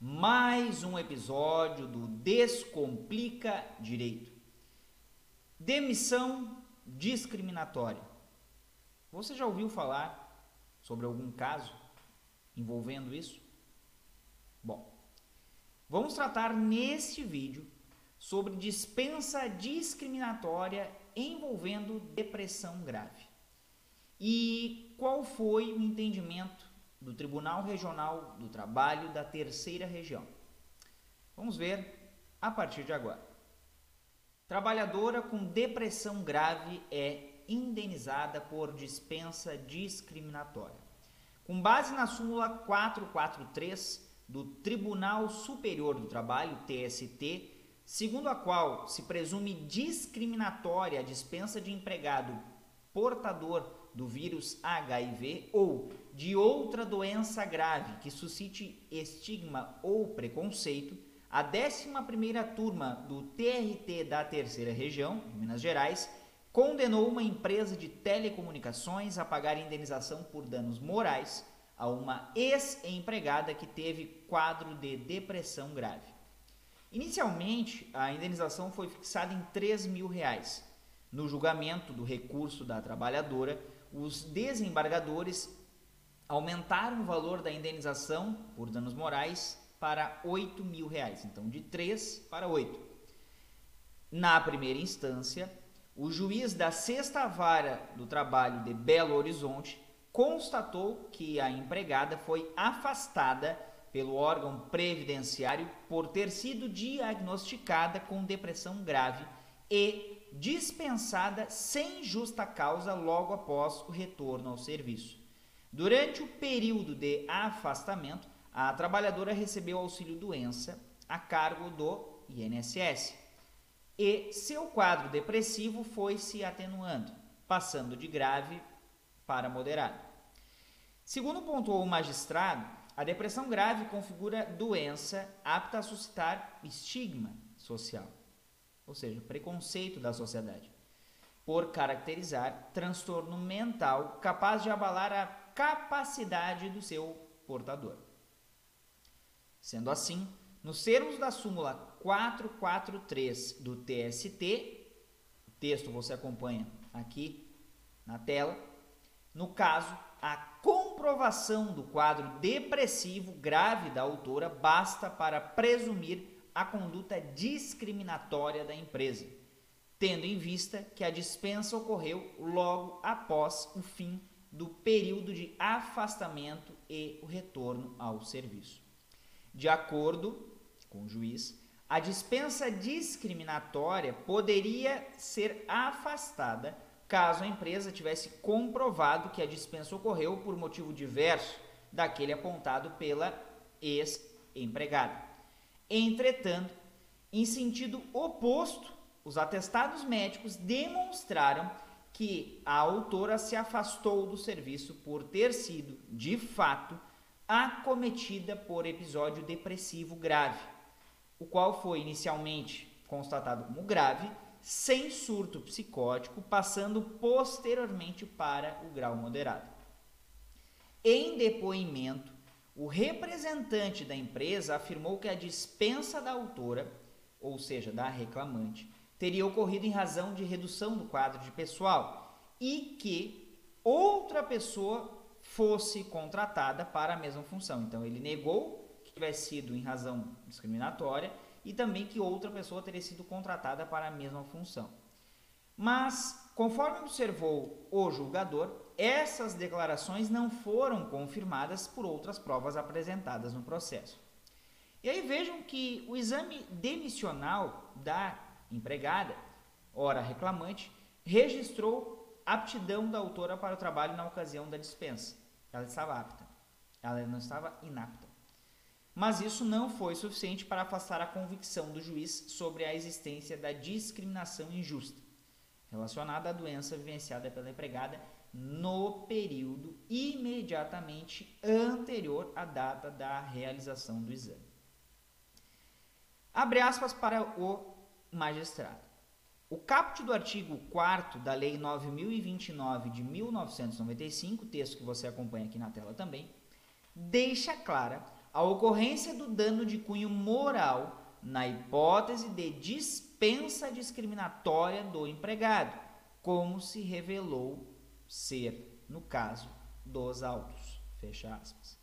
Mais um episódio do Descomplica Direito. Demissão discriminatória. Você já ouviu falar sobre algum caso envolvendo isso? Bom, vamos tratar neste vídeo sobre dispensa discriminatória envolvendo depressão grave. E qual foi o entendimento do Tribunal Regional do Trabalho da Terceira Região. Vamos ver a partir de agora. Trabalhadora com depressão grave é indenizada por dispensa discriminatória. Com base na súmula 443 do Tribunal Superior do Trabalho, TST, segundo a qual se presume discriminatória a dispensa de empregado portador do vírus HIV ou de outra doença grave que suscite estigma ou preconceito, a 11ª turma do TRT da Terceira Região, de Minas Gerais, condenou uma empresa de telecomunicações a pagar indenização por danos morais a uma ex-empregada que teve quadro de depressão grave. Inicialmente, a indenização foi fixada em 3 mil reais. No julgamento do recurso da trabalhadora, os desembargadores aumentaram o valor da indenização por danos morais para 8 mil reais, então de 3 para 8. Na primeira instância, o juiz da sexta vara do trabalho de Belo Horizonte constatou que a empregada foi afastada pelo órgão previdenciário por ter sido diagnosticada com depressão grave e dispensada sem justa causa logo após o retorno ao serviço. Durante o período de afastamento, a trabalhadora recebeu auxílio doença a cargo do INSS e seu quadro depressivo foi se atenuando, passando de grave para moderado. Segundo pontuou o magistrado, a depressão grave configura doença apta a suscitar estigma social ou seja, preconceito da sociedade, por caracterizar transtorno mental capaz de abalar a capacidade do seu portador. Sendo assim, nos termos da súmula 443 do TST, o texto você acompanha aqui na tela, no caso, a comprovação do quadro depressivo grave da autora basta para presumir a conduta discriminatória da empresa, tendo em vista que a dispensa ocorreu logo após o fim do período de afastamento e o retorno ao serviço. De acordo com o juiz, a dispensa discriminatória poderia ser afastada caso a empresa tivesse comprovado que a dispensa ocorreu por motivo diverso daquele apontado pela ex-empregada. Entretanto, em sentido oposto, os atestados médicos demonstraram que a autora se afastou do serviço por ter sido, de fato, acometida por episódio depressivo grave, o qual foi inicialmente constatado como grave, sem surto psicótico, passando posteriormente para o grau moderado. Em depoimento, o representante da empresa afirmou que a dispensa da autora, ou seja, da reclamante, teria ocorrido em razão de redução do quadro de pessoal e que outra pessoa fosse contratada para a mesma função. Então, ele negou que tivesse sido em razão discriminatória e também que outra pessoa teria sido contratada para a mesma função. Mas, conforme observou o julgador, essas declarações não foram confirmadas por outras provas apresentadas no processo. E aí vejam que o exame demissional da empregada, ora reclamante, registrou aptidão da autora para o trabalho na ocasião da dispensa. Ela estava apta, ela não estava inapta. mas isso não foi suficiente para afastar a convicção do juiz sobre a existência da discriminação injusta relacionada à doença vivenciada pela empregada no período imediatamente anterior à data da realização do exame. Abre aspas para o magistrado. O caput do artigo 4 da Lei 9029 de 1995, texto que você acompanha aqui na tela também, deixa clara a ocorrência do dano de cunho moral na hipótese de dispensa discriminatória do empregado, como se revelou ser no caso dos autos. Fecha aspas.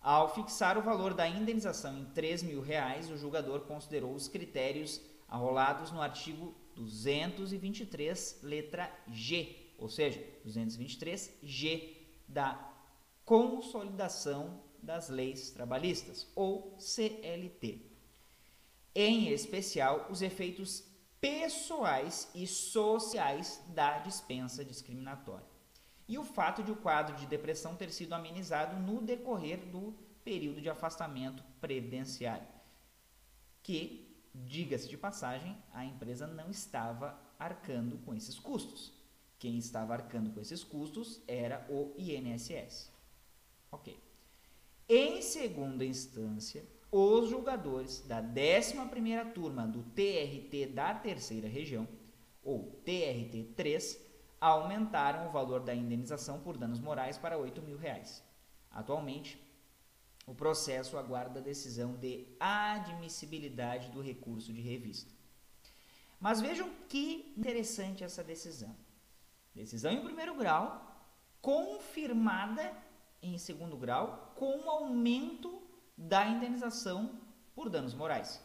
Ao fixar o valor da indenização em 3 mil reais, o julgador considerou os critérios arrolados no artigo 223, letra G, ou seja, 223G da Consolidação das Leis Trabalhistas, ou CLT. Em especial, os efeitos pessoais e sociais da dispensa discriminatória. E o fato de o quadro de depressão ter sido amenizado no decorrer do período de afastamento previdenciário, que, diga-se de passagem, a empresa não estava arcando com esses custos. Quem estava arcando com esses custos era o INSS. Ok. Em segunda instância, os julgadores da 11ª turma do TRT da terceira região, ou TRT3, aumentaram o valor da indenização por danos morais para 8 mil reais. Atualmente, o processo aguarda a decisão de admissibilidade do recurso de revista. Mas vejam que interessante essa decisão. Decisão em primeiro grau, confirmada em segundo grau com aumento da indenização por danos morais.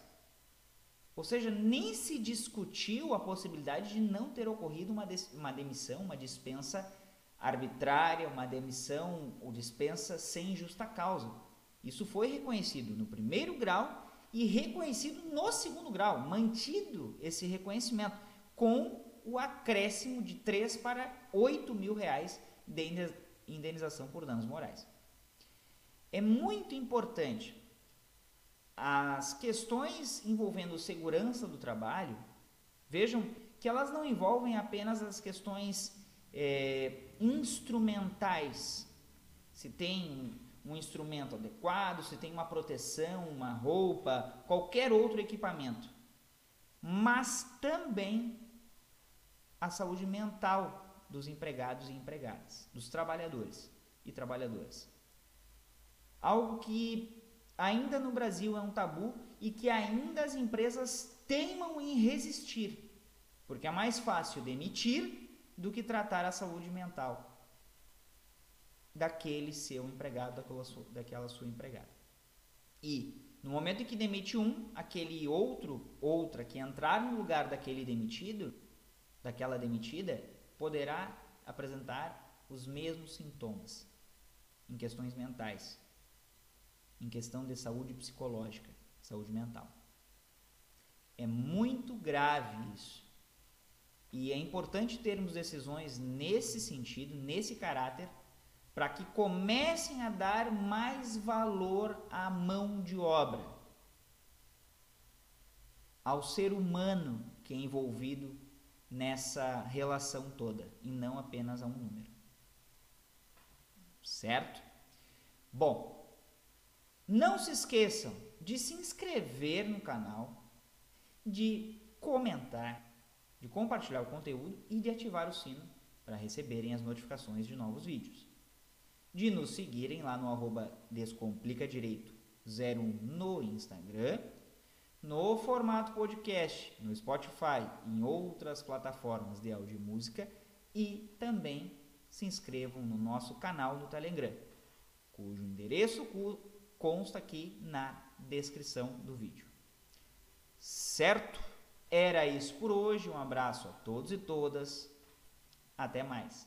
Ou seja, nem se discutiu a possibilidade de não ter ocorrido uma, uma demissão, uma dispensa arbitrária, uma demissão ou dispensa sem justa causa. Isso foi reconhecido no primeiro grau e reconhecido no segundo grau, mantido esse reconhecimento, com o acréscimo de 3 para 8 mil reais de indenização por danos morais. É muito importante as questões envolvendo segurança do trabalho, vejam que elas não envolvem apenas as questões é, instrumentais. Se tem um instrumento adequado, se tem uma proteção, uma roupa, qualquer outro equipamento. Mas também a saúde mental dos empregados e empregadas, dos trabalhadores e trabalhadoras. Algo que ainda no Brasil é um tabu e que ainda as empresas teimam em resistir, porque é mais fácil demitir do que tratar a saúde mental daquele seu empregado, daquela sua, daquela sua empregada. E no momento em que demite um, aquele outro, outra que entrar no lugar daquele demitido, daquela demitida, poderá apresentar os mesmos sintomas em questões mentais, em questão de saúde psicológica, saúde mental. É muito grave isso. E é importante termos decisões nesse sentido, nesse caráter, para que comecem a dar mais valor à mão de obra, ao ser humano que é envolvido nessa relação toda e não apenas a um número. Certo? Bom, não se esqueçam de se inscrever no canal, de comentar, de compartilhar o conteúdo e de ativar o sino para receberem as notificações de novos vídeos. De nos seguirem lá no arroba Descomplicadireito01 no Instagram no formato podcast, no Spotify, em outras plataformas de áudio e música e também se inscrevam no nosso canal no Telegram, cujo endereço consta aqui na descrição do vídeo. Certo? Era isso por hoje. Um abraço a todos e todas. Até mais.